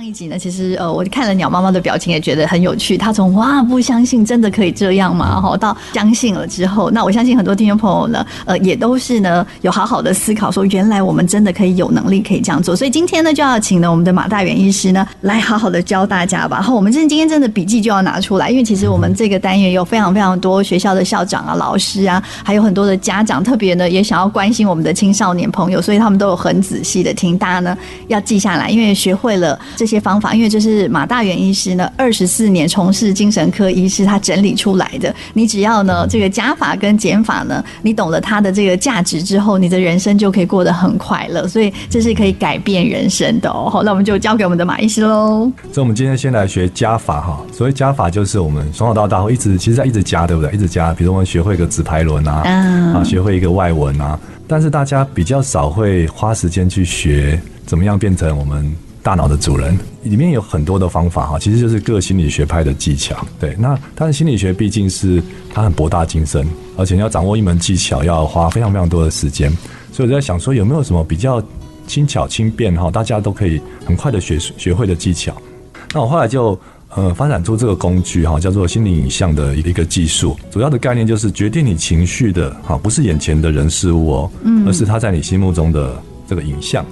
上一集呢，其实呃，我看了鸟妈妈的表情，也觉得很有趣。她从哇不相信，真的可以这样吗？哈，到相信了之后，那我相信很多听众朋友呢，呃，也都是呢有好好的思考，说原来我们真的可以有能力可以这样做。所以今天呢，就要请呢我们的马大元医师呢来好好的教大家吧。然后我们今天真的笔记就要拿出来，因为其实我们这个单元有非常非常多学校的校长啊、老师啊，还有很多的家长，特别呢也想要关心我们的青少年朋友，所以他们都有很仔细的听。大家呢要记下来，因为学会了。这些方法，因为这是马大元医师呢，二十四年从事精神科医师，他整理出来的。你只要呢，这个加法跟减法呢，你懂了它的这个价值之后，你的人生就可以过得很快乐。所以这是可以改变人生的哦。好，那我们就交给我们的马医师喽。所以，我们今天先来学加法哈。所谓加法，就是我们从小到大会一直，其实在一直加，对不对？一直加。比如我们学会一个直排轮啊，啊，学会一个外文啊，但是大家比较少会花时间去学怎么样变成我们。大脑的主人里面有很多的方法哈，其实就是各心理学派的技巧。对，那但是心理学毕竟是它很博大精深，而且你要掌握一门技巧要花非常非常多的时间。所以我在想说，有没有什么比较轻巧轻便哈，大家都可以很快的学学会的技巧？那我后来就呃发展出这个工具哈，叫做心理影像的一个一个技术。主要的概念就是决定你情绪的哈，不是眼前的人事物哦，嗯，而是他在你心目中的这个影像。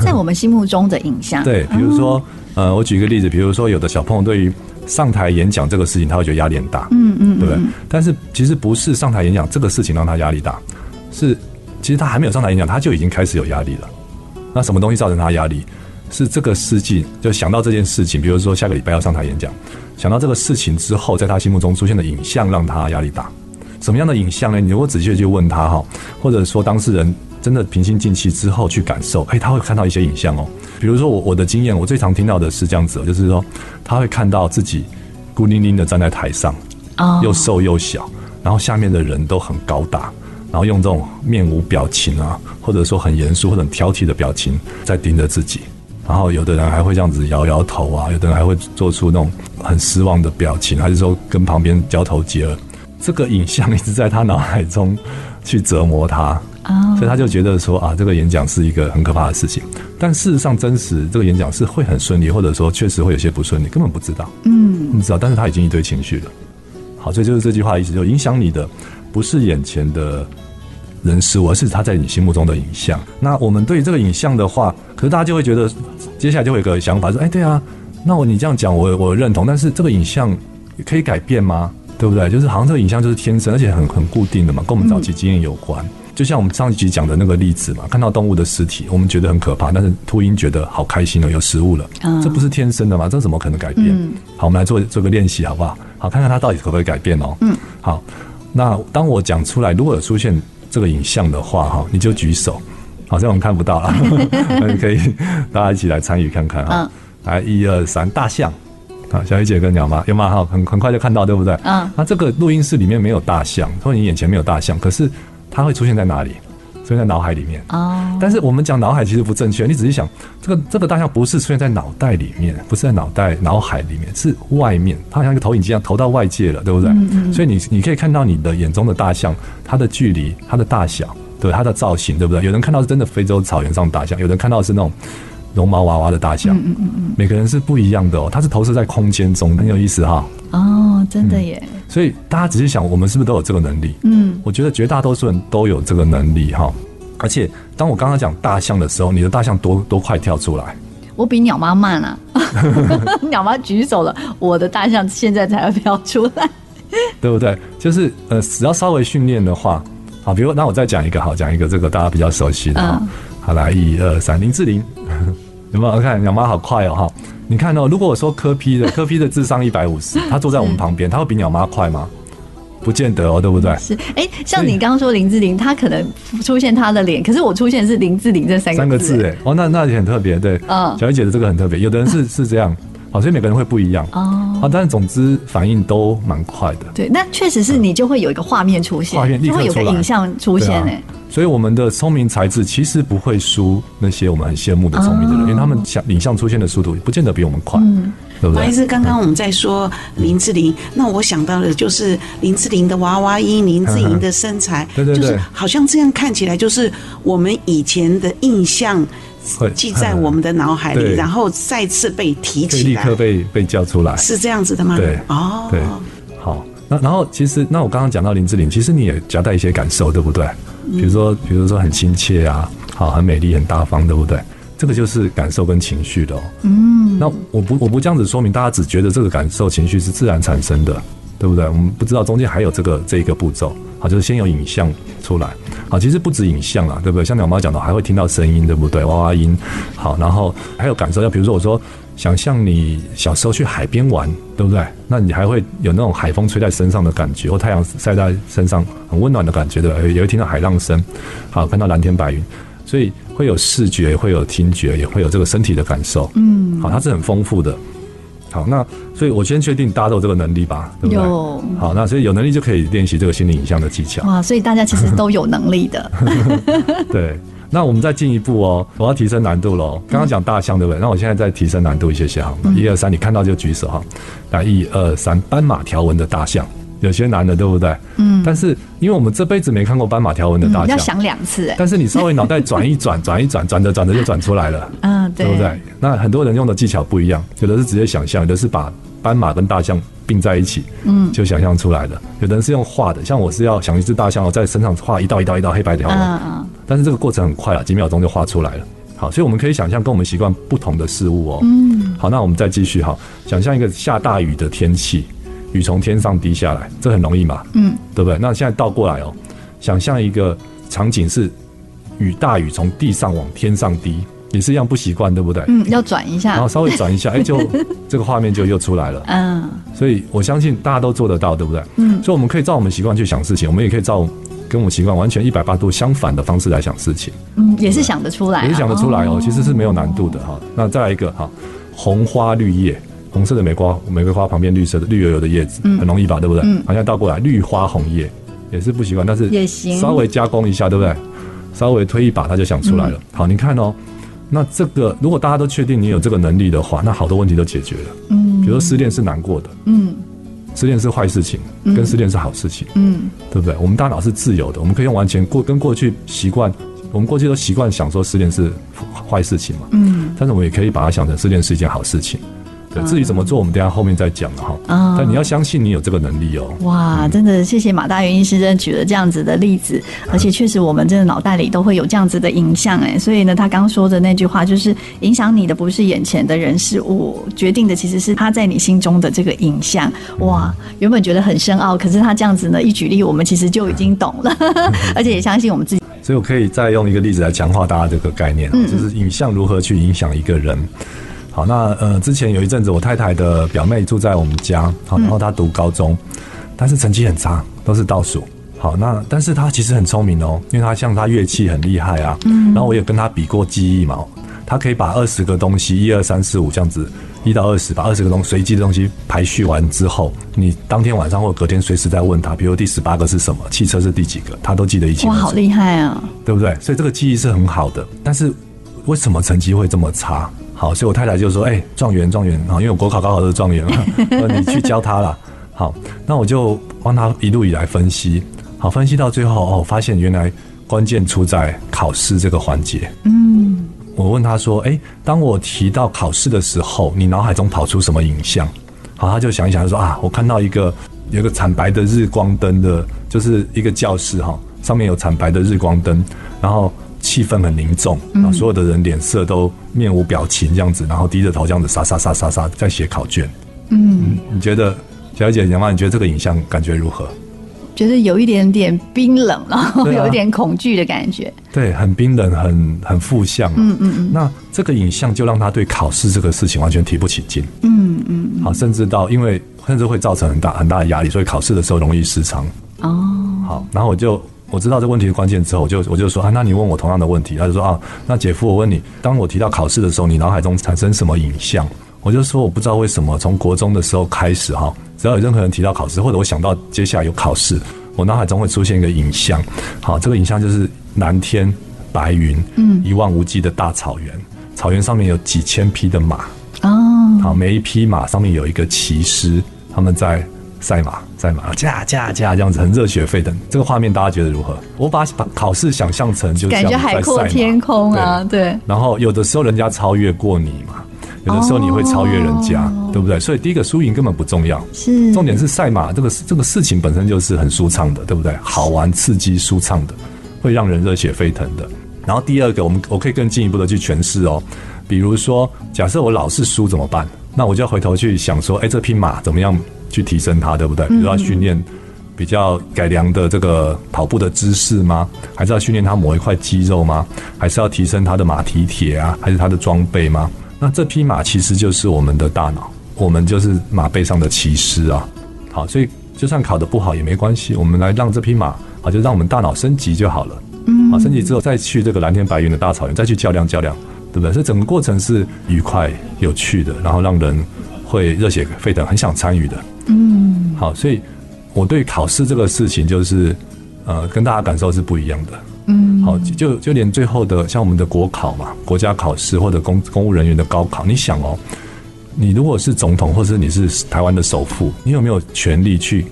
在我们心目中的影像，对，比如说，呃，我举一个例子，比如说，有的小朋友对于上台演讲这个事情，他会觉得压力很大，嗯嗯，对不对？但是其实不是上台演讲这个事情让他压力大，是其实他还没有上台演讲，他就已经开始有压力了。那什么东西造成他压力？是这个事情，就想到这件事情，比如说下个礼拜要上台演讲，想到这个事情之后，在他心目中出现的影像让他压力大。什么样的影像呢？你如果仔细的去问他哈，或者说当事人。真的平心静气之后去感受，哎，他会看到一些影像哦。比如说我我的经验，我最常听到的是这样子，就是说他会看到自己孤零零的站在台上，又瘦又小，然后下面的人都很高大，然后用这种面无表情啊，或者说很严肃或者很挑剔的表情在盯着自己，然后有的人还会这样子摇摇头啊，有的人还会做出那种很失望的表情，还是说跟旁边交头接耳，这个影像一直在他脑海中去折磨他。所以他就觉得说啊，这个演讲是一个很可怕的事情。但事实上，真实这个演讲是会很顺利，或者说确实会有些不顺利，根本不知道。嗯，不知道。但是他已经一堆情绪了。好，所以就是这句话的意思，就影响你的不是眼前的人事物，而是他在你心目中的影像。那我们对这个影像的话，可是大家就会觉得，接下来就会有个想法说，哎，对啊，那我你这样讲，我我认同。但是这个影像可以改变吗？对不对？就是好像这个影像就是天生，而且很很固定的嘛，跟我们早期经验有关。就像我们上一集讲的那个例子嘛，看到动物的尸体，我们觉得很可怕，但是秃鹰觉得好开心哦，有食物了。嗯，这不是天生的吗？这怎么可能改变？嗯，好，我们来做做个练习，好不好？好，看看它到底可不可以改变哦。嗯，好，那当我讲出来，如果有出现这个影像的话，哈，你就举手。好像我们看不到了，那 你可以大家一起来参与看看啊。嗯，来，一二三，大象。啊，小雨姐跟鸟妈有吗？哈，很很快就看到，对不对？嗯。那这个录音室里面没有大象，或者你眼前没有大象，可是。它会出现在哪里？出现在脑海里面。哦。但是我们讲脑海其实不正确。你仔细想，这个这个大象不是出现在脑袋里面，不是在脑袋脑海里面，是外面。它好像一个投影机一样投到外界了，对不对？嗯嗯。所以你你可以看到你的眼中的大象，它的距离、它的大小，对它的造型，对不对？有人看到是真的非洲草原上的大象，有人看到是那种绒毛娃娃的大象。嗯嗯嗯。每个人是不一样的哦，它是投射在空间中，很有意思哈。哦，真的耶。所以大家仔细想，我们是不是都有这个能力？嗯，我觉得绝大多数人都有这个能力哈。而且，当我刚刚讲大象的时候，你的大象多多快跳出来？我比鸟妈慢啊！鸟妈举手了，我的大象现在才要跳出来，对不对？就是呃，只要稍微训练的话，好，比如那我再讲一个，好，讲一个这个大家比较熟悉的好，来，一二三，林志玲，有没有看鸟妈好快哦哈？你看哦，如果我说柯 P 的 柯 P 的智商一百五十，他坐在我们旁边，他会比鸟妈快吗？不见得哦，对不对？是，哎、欸，像你刚刚说林志玲，他可能出现他的脸，可是我出现是林志玲这三个字，三个字，哎，哦，那那也很特别，对，嗯，小玉姐的这个很特别，有的人是 是这样，好，所以每个人会不一样，哦，好，但是总之反应都蛮快的，对，那确实是你就会有一个画面出现，画面立刻出来，就会有个影像出现，哎。所以我们的聪明才智其实不会输那些我们很羡慕的聪明的人，因为他们像影像出现的速度不见得比我们快，对不对？马医师，刚刚我们在说林志玲，那我想到的就是林志玲的娃娃音，林志玲的身材，对对对，就是好像这样看起来就是我们以前的印象会记在我们的脑海里，然后再次被提起来，立刻被被叫出来。是这样子的吗？对哦，对，好，那然后其实那我刚刚讲到林志玲，其实你也夹带一些感受，对不对？比如说比如说很亲切啊，好，很美丽，很大方，对不对？这个就是感受跟情绪的哦。嗯，那我不我不这样子说明，大家只觉得这个感受情绪是自然产生的，对不对？我们不知道中间还有这个这一个步骤，好，就是先有影像出来，好，其实不止影像啦，对不对？像鸟妈讲的，还会听到声音，对不对？娃娃音，好，然后还有感受，要比如说我说，想象你小时候去海边玩，对不对？那你还会有那种海风吹在身上的感觉，或太阳晒在身上很温暖的感觉，对不对？也会听到海浪声，好，看到蓝天白云，所以。会有视觉，会有听觉，也会有这个身体的感受。嗯，好，它是很丰富的。好，那所以我先确定大家都有这个能力吧，对不对？有。好，那所以有能力就可以练习这个心理影像的技巧。哇，所以大家其实都有能力的。对，那我们再进一步哦，我要提升难度喽。刚刚讲大象，对不对？那我现在再提升难度一些些，好，一二三，你看到就举手哈。来，一二三，斑马条纹的大象。有些难的，对不对？嗯。但是，因为我们这辈子没看过斑马条纹的大象，要想两次。但是你稍微脑袋转一转，转一转，转着转着就转出来了。嗯，对，对不对？那很多人用的技巧不一样，有的是直接想象，有的是把斑马跟大象并在一起，嗯，就想象出来了。有的人是用画的，像我是要想一只大象，我在身上画一道一道一道黑白条纹。嗯嗯。但是这个过程很快啊，几秒钟就画出来了。好，所以我们可以想象跟我们习惯不同的事物哦。嗯。好，那我们再继续哈，想象一个下大雨的天气。雨从天上滴下来，这很容易嘛？嗯，对不对？那现在倒过来哦，想象一个场景是雨大雨从地上往天上滴，也是一样不习惯，对不对？嗯，要转一下，然后稍微转一下，哎，就 这个画面就又出来了。嗯，所以我相信大家都做得到，对不对？嗯，所以我们可以照我们习惯去想事情，我们也可以照跟我们习惯完全一百八十度相反的方式来想事情。嗯，也是想得出来，也是想得出来哦，其实是没有难度的哈。那再来一个哈，红花绿叶。红色的玫瑰玫瑰花旁边绿色的绿油油的叶子，很容易吧，对不对？嗯，好像倒过来绿花红叶也是不习惯，但是也行，稍微加工一下，对不对？稍微推一把，它就想出来了。嗯、好，你看哦，那这个如果大家都确定你有这个能力的话，那好多问题都解决了。嗯，比如说失恋是难过的，嗯，失恋是坏事情，跟失恋是好事情，嗯，对不对？我们大脑是自由的，我们可以用完全过跟过去习惯，我们过去都习惯想说失恋是坏事情嘛，嗯，但是我们也可以把它想成失恋是一件好事情。对，至于怎么做，我们等下后面再讲了哈。嗯，但你要相信你有这个能力哦。哇，真的谢谢马大元医师，真的举了这样子的例子，而且确实我们真的脑袋里都会有这样子的影像哎。所以呢，他刚说的那句话就是，影响你的不是眼前的人事物，决定的其实是他在你心中的这个影像。哇，原本觉得很深奥，可是他这样子呢一举例，我们其实就已经懂了，而且也相信我们自己。所以我可以再用一个例子来强化大家这个概念，就是影像如何去影响一个人。好，那呃，之前有一阵子，我太太的表妹住在我们家，好，然后她读高中，但是成绩很差，都是倒数。好，那但是她其实很聪明哦，因为她像她乐器很厉害啊，嗯，然后我也跟她比过记忆嘛，她可以把二十个东西，一二三四五这样子，一到二十，把二十个东西随机的东西排序完之后，你当天晚上或隔天随时再问她，比如第十八个是什么，汽车是第几个，她都记得一清楚。哇，好厉害啊，对不对？所以这个记忆是很好的，但是为什么成绩会这么差？好，所以我太太就说：“哎、欸，状元，状元啊！因为我国考、高考都是状元嘛，说你去教他啦。好，那我就帮他一路以来分析。好，分析到最后哦，发现原来关键出在考试这个环节。嗯，我问他说：哎、欸，当我提到考试的时候，你脑海中跑出什么影像？好，他就想一想，就说：啊，我看到一个有一个惨白的日光灯的，就是一个教室哈，上面有惨白的日光灯，然后。”气氛很凝重，啊所有的人脸色都面无表情这样子，然后低着头这样子沙沙沙沙沙在写考卷。嗯，你觉得小姐杨妈，你觉得这个影像感觉如何？觉得有一点点冰冷，然后有一点恐惧的感觉。对，很冰冷，很很负向。嗯嗯嗯。那这个影像就让他对考试这个事情完全提不起劲。嗯嗯。好，甚至到因为甚至会造成很大很大的压力，所以考试的时候容易失常。哦。好，然后我就。我知道这问题的关键之后，我就我就说啊，那你问我同样的问题，他就说啊，那姐夫，我问你，当我提到考试的时候，你脑海中产生什么影像？我就说我不知道为什么，从国中的时候开始哈，只要有任何人提到考试，或者我想到接下来有考试，我脑海中会出现一个影像。好，这个影像就是蓝天白云，嗯，一望无际的大草原，草原上面有几千匹的马，哦，好，每一匹马上面有一个骑师，他们在赛马。赛马，驾驾驾这样子很热血沸腾，这个画面大家觉得如何？我把把考试想象成就是感觉海阔天空啊，对。对然后有的时候人家超越过你嘛，有的时候你会超越人家，哦、对不对？所以第一个输赢根本不重要，是重点是赛马这个这个事情本身就是很舒畅的，对不对？好玩、刺激、舒畅的，会让人热血沸腾的。然后第二个，我们我可以更进一步的去诠释哦，比如说，假设我老是输怎么办？那我就要回头去想说，哎，这匹马怎么样？去提升它，对不对？比如说要训练比较改良的这个跑步的姿势吗？还是要训练它某一块肌肉吗？还是要提升它的马蹄铁啊？还是它的装备吗？那这匹马其实就是我们的大脑，我们就是马背上的骑士啊。好，所以就算考得不好也没关系，我们来让这匹马啊，就让我们大脑升级就好了。嗯，好，升级之后再去这个蓝天白云的大草原，再去较量较量，对不对？所以整个过程是愉快、有趣的，然后让人会热血沸腾，很想参与的。嗯，好，所以我对考试这个事情就是，呃，跟大家感受是不一样的。嗯，好，就就连最后的像我们的国考嘛，国家考试或者公公务人员的高考，你想哦，你如果是总统或者你是台湾的首富，你有没有权利去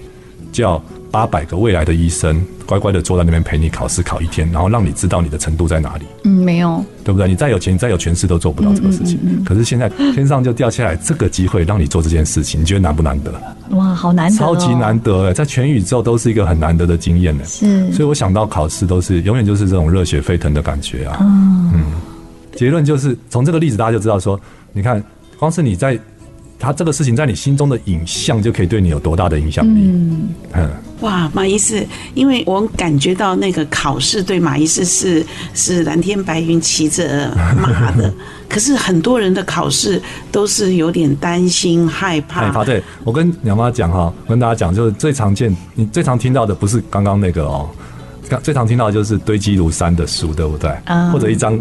叫八百个未来的医生乖乖的坐在那边陪你考试考一天，然后让你知道你的程度在哪里？嗯，没有，对不对？你再有钱，你再有权势都做不到这个事情。嗯嗯嗯、可是现在天上就掉下来这个机会，让你做这件事情，你觉得难不难得？哇，好难得、哦，超级难得哎，在全宇宙都是一个很难得的经验呢。是，所以我想到考试都是永远就是这种热血沸腾的感觉啊。嗯，嗯，结论就是从这个例子大家就知道说，你看，光是你在。他这个事情在你心中的影像，就可以对你有多大的影响力？嗯，嗯哇，马医师，因为我感觉到那个考试对马医师是是蓝天白云骑着马的，可是很多人的考试都是有点担心害怕。害怕，对，我跟娘妈讲哈，我跟大家讲，就是最常见，你最常听到的不是刚刚那个哦，刚最常听到的就是堆积如山的书，对不对？嗯，或者一张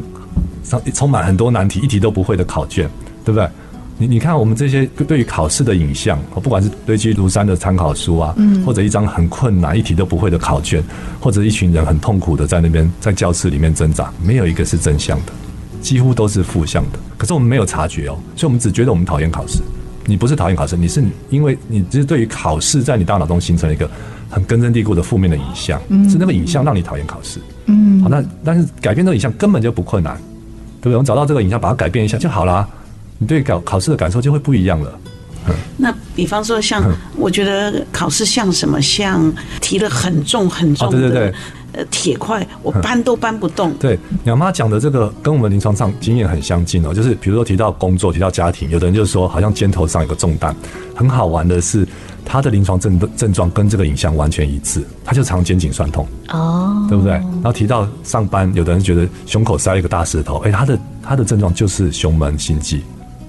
充满很多难题、一题都不会的考卷，对不对？你你看，我们这些对于考试的影像，不管是堆积如山的参考书啊，嗯，或者一张很困难、一题都不会的考卷，或者一群人很痛苦的在那边在教室里面挣扎，没有一个是正向的，几乎都是负向的。可是我们没有察觉哦，所以我们只觉得我们讨厌考试。你不是讨厌考试，你是因为你只是对于考试在你大脑中形成了一个很根深蒂固的负面的影像，是那个影像让你讨厌考试。嗯，好，那但是改变这个影像根本就不困难，对不对？我们找到这个影像，把它改变一下就好了。你对考考试的感受就会不一样了。那比方说，像我觉得考试像什么？像提了很重很重的呃铁块，我搬都搬不动。对，鸟妈讲的这个跟我们临床上经验很相近哦。就是比如说提到工作，提到家庭，有的人就说好像肩头上有个重担。很好玩的是，他的临床症症状跟这个影像完全一致，他就常肩颈酸痛哦，对不对？然后提到上班，有的人觉得胸口塞了一个大石头，哎，他的他的症状就是胸闷心悸。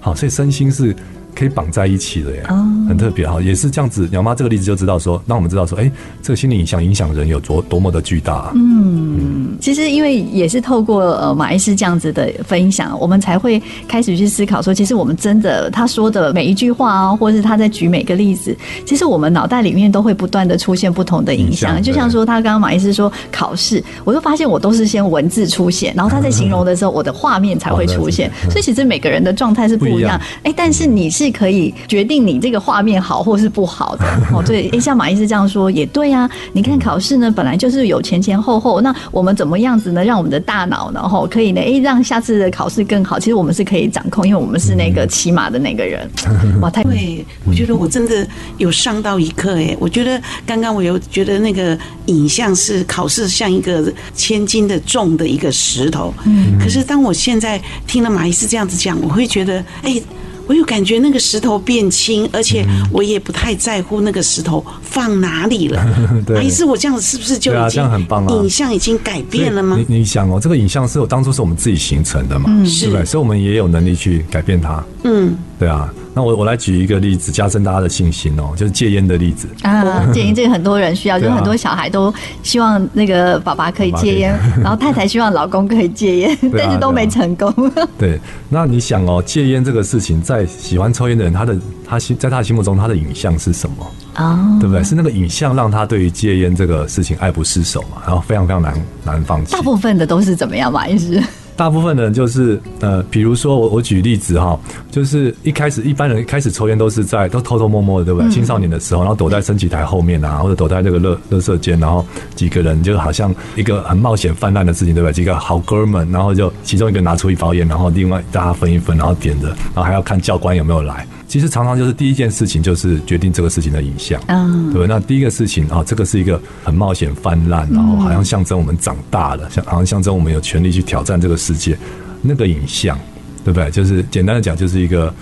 好，所以身心是可以绑在一起的耶，很特别哈，也是这样子。鸟妈这个例子就知道说，让我们知道说，哎，这个心理影响影响人有多多么的巨大啊。嗯，其实因为也是透过呃马医师这样子的分享，我们才会开始去思考说，其实我们真的他说的每一句话啊，或是他在举每个例子，其实我们脑袋里面都会不断的出现不同的影响。就像说他刚刚马医师说考试，我就发现我都是先文字出现，然后他在形容的时候，我的画面才会出现。所以其实每个人的状态是不一样。哎，但是你是可以决定你这个画面好或是不好的 哦。对，哎，像马医师这样说也对啊。你看考试呢，本来就是有前前后后，那我们怎么样子呢？让我们的大脑然后，可以呢，哎，让下次的考试更好。其实我们是可以掌控，因为我们是那个骑马的那个人。哇，太对，我觉得我真的有上到一课哎。我觉得刚刚我有觉得那个影像是考试像一个千斤的重的一个石头。嗯。可是当我现在听了马医师这样子讲，我会觉得，哎。我有感觉那个石头变轻，而且我也不太在乎那个石头放哪里了。对，意思，我这样子是不是就已经影像已经改变了吗？你你想哦，这个影像是我当初是我们自己形成的嘛，对不对？所以我们也有能力去改变它。嗯，对啊。那我我来举一个例子，加深大家的信心哦，就是戒烟的例子啊。戒烟这个很多人需要，就是很多小孩都希望那个爸爸可以戒烟，然后太太希望老公可以戒烟，但是都没成功。对，那你想哦，戒烟这个事情，在喜欢抽烟的人，他的他心在他心目中，他的影像是什么啊？对不对？是那个影像让他对于戒烟这个事情爱不释手嘛，然后非常非常难难放弃。大部分的都是怎么样嘛？意思？大部分的人就是呃，比如说我我举例子哈，就是一开始一般人一开始抽烟都是在都偷偷摸摸的，对不对？青少年的时候，然后躲在升旗台后面啊，或者躲在这个乐乐色间，然后几个人就好像一个很冒险泛滥的事情，对不对？几个好哥们，然后就其中一个拿出一包烟，然后另外大家分一分，然后点着，然后还要看教官有没有来。其实常常就是第一件事情就是决定这个事情的影像，嗯，对？那第一个事情啊，这个是一个很冒险泛滥，然后好像象征我们长大了，像好像象征我们有权利去挑战这个世界，那个影像，对不对？就是简单的讲，就是一个。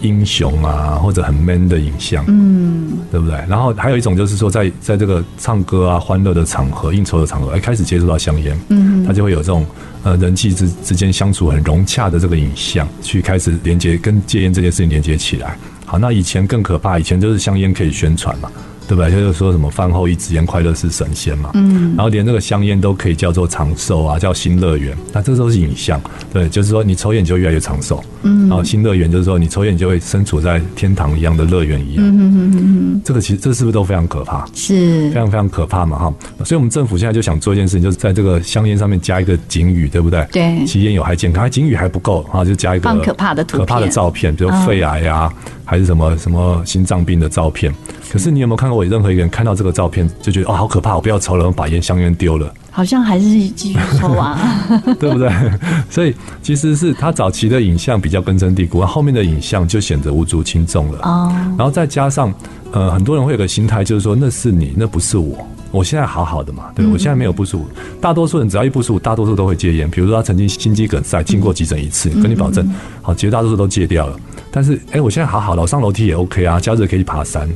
英雄啊，或者很 man 的影像，嗯，对不对？然后还有一种就是说在，在在这个唱歌啊、欢乐的场合、应酬的场合，哎，开始接触到香烟，嗯，就会有这种呃人际之之间相处很融洽的这个影像，去开始连接跟戒烟这件事情连接起来。好，那以前更可怕，以前就是香烟可以宣传嘛。对不对？就是说什么饭后一支烟，快乐是神仙嘛。嗯。然后连那个香烟都可以叫做长寿啊，叫新乐园。那这都是影像，对，就是说你抽烟就越来越长寿。嗯。然后新乐园就是说你抽烟你就会身处在天堂一样的乐园一样。嗯嗯嗯嗯。这个其实这是不是都非常可怕？是。非常非常可怕嘛哈。所以我们政府现在就想做一件事情，就是在这个香烟上面加一个警语，对不对？对。吸烟有害健康，警语还不够啊，就加一个可怕的图片、可怕的照片，比如肺癌啊，还是什么什么心脏病的照片。可是你有没有看过我任何一个人看到这个照片就觉得哦，好可怕，我不要抽了，我把烟香烟丢了？好像还是继续抽啊，对不对？所以其实是他早期的影像比较根深蒂固，后面的影像就显得无足轻重了。哦，然后再加上呃，很多人会有个心态，就是说那是你，那不是我。我现在好好的嘛，对，我现在没有不舒服。大多数人只要一不舒服，大多数都会戒烟。比如说他曾经心肌梗塞，经过急诊一次，跟你保证，好，绝大多数都戒掉了。但是哎，我现在好好的，我上楼梯也 OK 啊，假日可以爬山。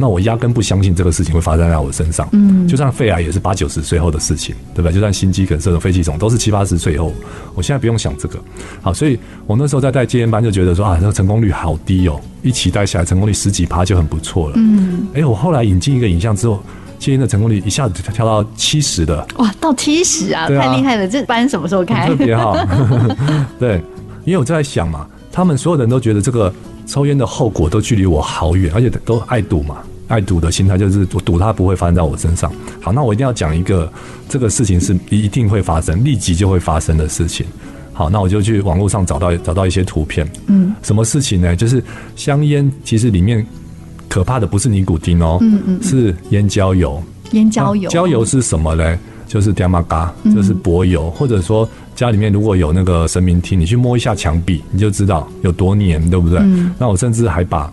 那我压根不相信这个事情会发生在我身上。嗯，就算肺癌也是八九十岁后的事情，对不对？就算心肌梗塞的肺气肿都是七八十岁后。我现在不用想这个。好，所以我那时候在带戒烟班就觉得说啊，那个成功率好低哦，一起带下来成功率十几趴就很不错了。嗯，哎，我后来引进一个影像之后，戒烟的成功率一下子跳到七十的。哇，到七十啊，啊，太厉害了！这班什么时候开？特别好。对，因为我在想嘛，他们所有人都觉得这个。抽烟的后果都距离我好远，而且都爱赌嘛，爱赌的心态就是我赌它不会发生在我身上。好，那我一定要讲一个这个事情是一定会发生，立即就会发生的事情。好，那我就去网络上找到找到一些图片。嗯，什么事情呢？就是香烟其实里面可怕的不是尼古丁哦，嗯嗯，是烟焦油。烟焦油，焦油是什么嘞？就是点玛嘎，就是柏油，或者说。家里面如果有那个神明厅，你去摸一下墙壁，你就知道有多黏，对不对？嗯。那我甚至还把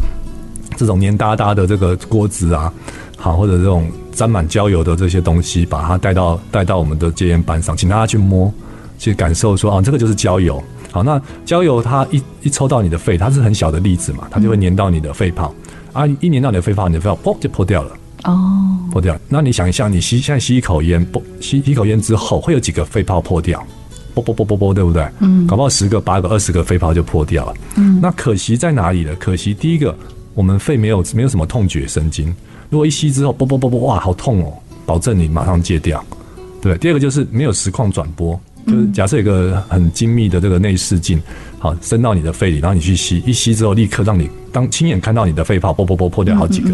这种黏哒哒的这个锅子啊，好，或者这种沾满焦油的这些东西，把它带到带到我们的戒烟班上，请大家去摸，去感受说啊，这个就是焦油。好，那焦油它一一抽到你的肺，它是很小的粒子嘛，它就会粘到你的肺泡，啊，一年到你的肺泡，你的肺泡砰就破掉了。哦，破掉。那你想一下，你吸现在吸一口烟，不吸一口烟之后，会有几个肺泡破掉？啵啵啵啵啵，对不对？嗯，搞不好十个、八个、二十个肺泡就破掉了。嗯，那可惜在哪里呢？可惜第一个，我们肺没有没有什么痛觉神经。如果一吸之后，啵啵啵啵，哇，好痛哦！保证你马上戒掉。对，第二个就是没有实况转播，就是假设有一个很精密的这个内视镜，好伸到你的肺里，然后你去吸，一吸之后立刻让你当亲眼看到你的肺泡啵啵啵破掉好几个，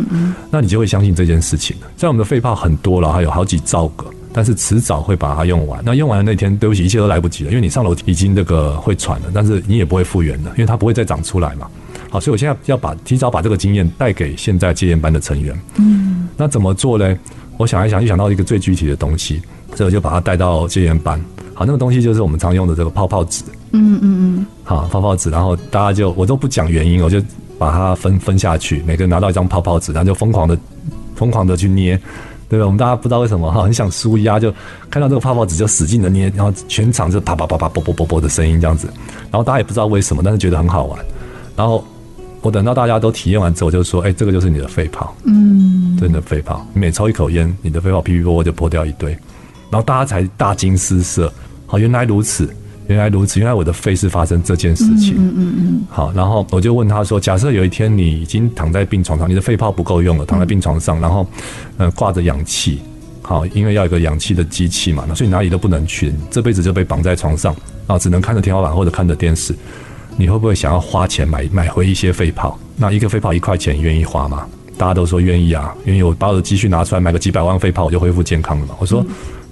那你就会相信这件事情了。在我们的肺泡很多了，还有好几兆个。但是迟早会把它用完。那用完的那天，对不起，一切都来不及了，因为你上楼梯已经这个会喘了，但是你也不会复原了，因为它不会再长出来嘛。好，所以我现在要把提早把这个经验带给现在戒烟班的成员。嗯，那怎么做呢？我想一想，就想到一个最具体的东西，所以我就把它带到戒烟班。好，那个东西就是我们常用的这个泡泡纸。嗯嗯嗯。好，泡泡纸，然后大家就我都不讲原因，我就把它分分下去，每个人拿到一张泡泡纸，然后就疯狂的疯狂的去捏。对吧？我们大家不知道为什么哈，很想输压，就看到这个泡泡纸就使劲的捏，然后全场就啪啪啪啪啵啵啵啵的声音这样子，然后大家也不知道为什么，但是觉得很好玩。然后我等到大家都体验完之后，就说：“哎，这个就是你的肺泡，嗯，真的肺泡。你每抽一口烟，你的肺泡噼噼啵啵就破掉一堆。”然后大家才大惊失色，好，原来如此。原来如此，原来我的肺是发生这件事情。嗯嗯嗯。好，然后我就问他说：“假设有一天你已经躺在病床上，你的肺泡不够用了，躺在病床上，然后呃挂着氧气，好，因为要有个氧气的机器嘛，那所以哪里都不能去，这辈子就被绑在床上啊，只能看着天花板或者看着电视。你会不会想要花钱买买回一些肺泡？那一个肺泡一块钱，你愿意花吗？大家都说愿意啊，因为。我把我的积蓄拿出来买个几百万肺泡，我就恢复健康了嘛。我说，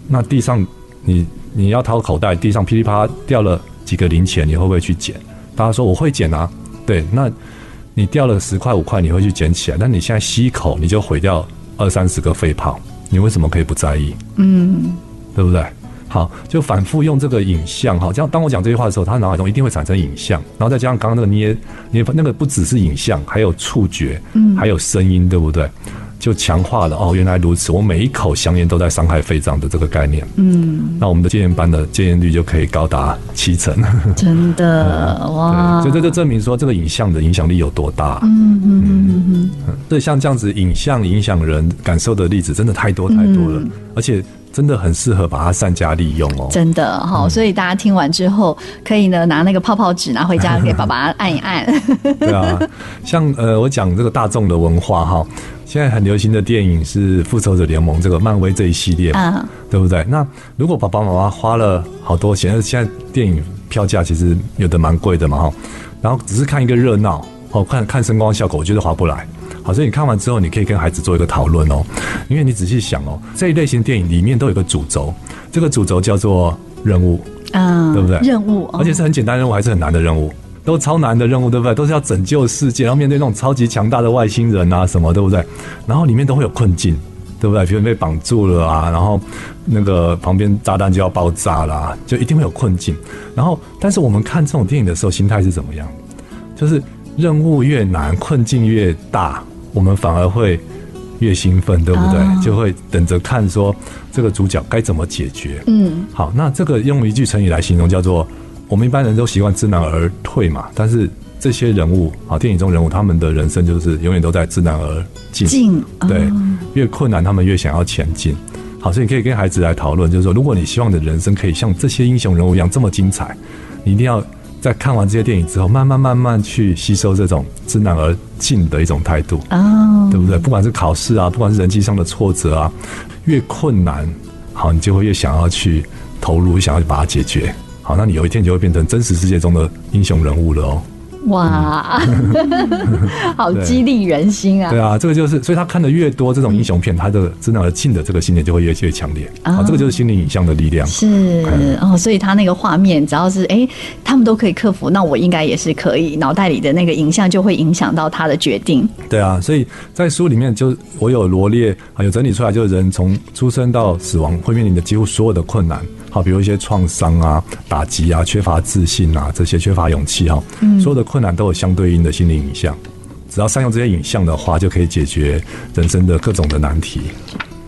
那地上。你你要掏口袋，地上噼里啪啦掉了几个零钱，你会不会去捡？大家说我会捡啊，对，那你掉了十块五块，你会去捡起来，但你现在吸一口，你就毁掉二三十个肺泡，你为什么可以不在意？嗯，对不对？好，就反复用这个影像，哈，这样当我讲这句话的时候，他脑海中一定会产生影像，然后再加上刚刚那个捏捏，那个不只是影像，还有触觉，嗯，还有声音，对不对？就强化了哦，原来如此，我每一口香烟都在伤害肺脏的这个概念，嗯，那我们的戒烟班的戒烟率就可以高达七成，真的、嗯、哇！所以这就证明说这个影像的影响力有多大，嗯嗯嗯嗯，所以像这样子影像影响人感受的例子，真的太多太多了，嗯、而且。真的很适合把它善加利用哦，真的哈，所以大家听完之后，可以呢拿那个泡泡纸拿回家给爸爸按一按。对啊，像呃我讲这个大众的文化哈，现在很流行的电影是复仇者联盟这个漫威这一系列啊，对不对？那如果爸爸妈妈花了好多钱，现在电影票价其实有的蛮贵的嘛哈，然后只是看一个热闹哦，看看声光效果，我觉得划不来。好，所以你看完之后，你可以跟孩子做一个讨论哦。因为你仔细想哦，这一类型电影里面都有一个主轴，这个主轴叫做任务，嗯，对不对？任务，而且是很简单任务，还是很难的任务，都超难的任务，对不对？都是要拯救世界，然后面对那种超级强大的外星人啊什么，对不对？然后里面都会有困境，对不对？比如被绑住了啊，然后那个旁边炸弹就要爆炸了，就一定会有困境。然后，但是我们看这种电影的时候，心态是怎么样？就是任务越难，困境越大。我们反而会越兴奋，对不对？哦、就会等着看说这个主角该怎么解决。嗯，好，那这个用一句成语来形容，叫做我们一般人都习惯知难而退嘛。但是这些人物啊，电影中人物，他们的人生就是永远都在知难而进。进，对，哦、越困难他们越想要前进。好，所以你可以跟孩子来讨论，就是说，如果你希望你的人生可以像这些英雄人物一样这么精彩，你一定要。在看完这些电影之后，慢慢慢慢去吸收这种知难而进的一种态度，哦，对不对？不管是考试啊，不管是人际上的挫折啊，越困难，好，你就会越想要去投入，想要去把它解决。好，那你有一天就会变成真实世界中的英雄人物了哦。哇，好激励人心啊！对啊，这个就是，所以他看的越多这种英雄片，他的真的而进的这个信念就会越越强烈啊。这个就是心灵影像的力量。是哦，所以他那个画面，只要是哎，他们都可以克服，那我应该也是可以。脑袋里的那个影像就会影响到他的决定。对啊，所以在书里面就我有罗列，有整理出来，就是人从出生到死亡会面临的几乎所有的困难。好，比如一些创伤啊、打击啊、缺乏自信啊，这些缺乏勇气哈，所有的困难都有相对应的心理影像。只要善用这些影像的话，就可以解决人生的各种的难题。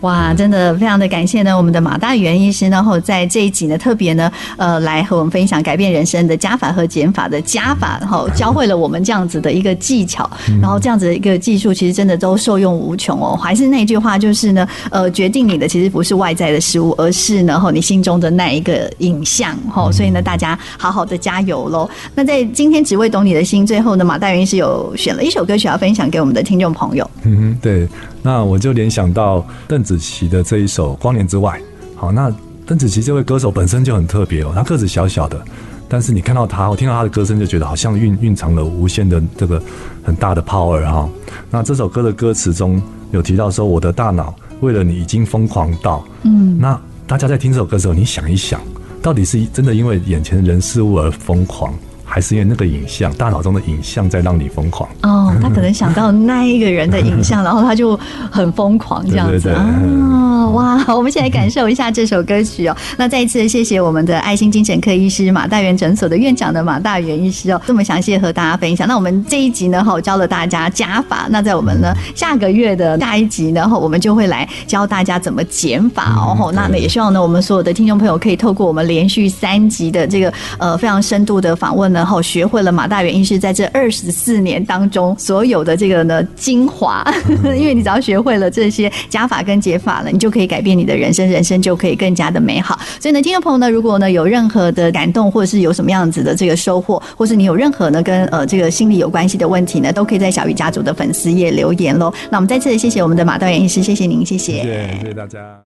哇，真的非常的感谢呢，我们的马大元医师，然后在这一集呢，特别呢，呃，来和我们分享改变人生的加法和减法的加法，然后教会了我们这样子的一个技巧，然后这样子的一个技术，其实真的都受用无穷哦。还是那句话，就是呢，呃，决定你的其实不是外在的事物，而是呢，你心中的那一个影像，哈。所以呢，大家好好的加油喽。那在今天只为懂你的心，最后呢，马大元医师有选了一首歌曲要分享给我们的听众朋友。嗯哼，对。那我就联想到邓紫棋的这一首《光年之外》。好，那邓紫棋这位歌手本身就很特别哦，她个子小小的，但是你看到她，我听到她的歌声就觉得好像蕴蕴藏了无限的这个很大的 power 哈。那这首歌的歌词中有提到说：“我的大脑为了你已经疯狂到……”嗯，那大家在听这首歌的时候，你想一想，到底是真的因为眼前的人事物而疯狂？还是因为那个影像，大脑中的影像在让你疯狂哦。他可能想到那一个人的影像，然后他就很疯狂这样子对对对啊！哇，我们先来感受一下这首歌曲哦。那再一次谢谢我们的爱心精神科医师马大元诊所的院长的马大元医师哦，这么详细和大家分享。那我们这一集呢，哈，教了大家加法。那在我们呢下个月的下一集呢，哈，我们就会来教大家怎么减法哦。那也希望呢，我们所有的听众朋友可以透过我们连续三集的这个呃非常深度的访问呢。然后学会了马大元医师在这二十四年当中所有的这个呢精华，因为你只要学会了这些加法跟减法了，你就可以改变你的人生，人生就可以更加的美好。所以呢，听众朋友呢，如果呢有任何的感动，或者是有什么样子的这个收获，或是你有任何呢跟呃这个心理有关系的问题呢，都可以在小鱼家族的粉丝页留言喽。那我们再次谢谢我们的马大元医师，谢谢您，谢谢，谢谢大家。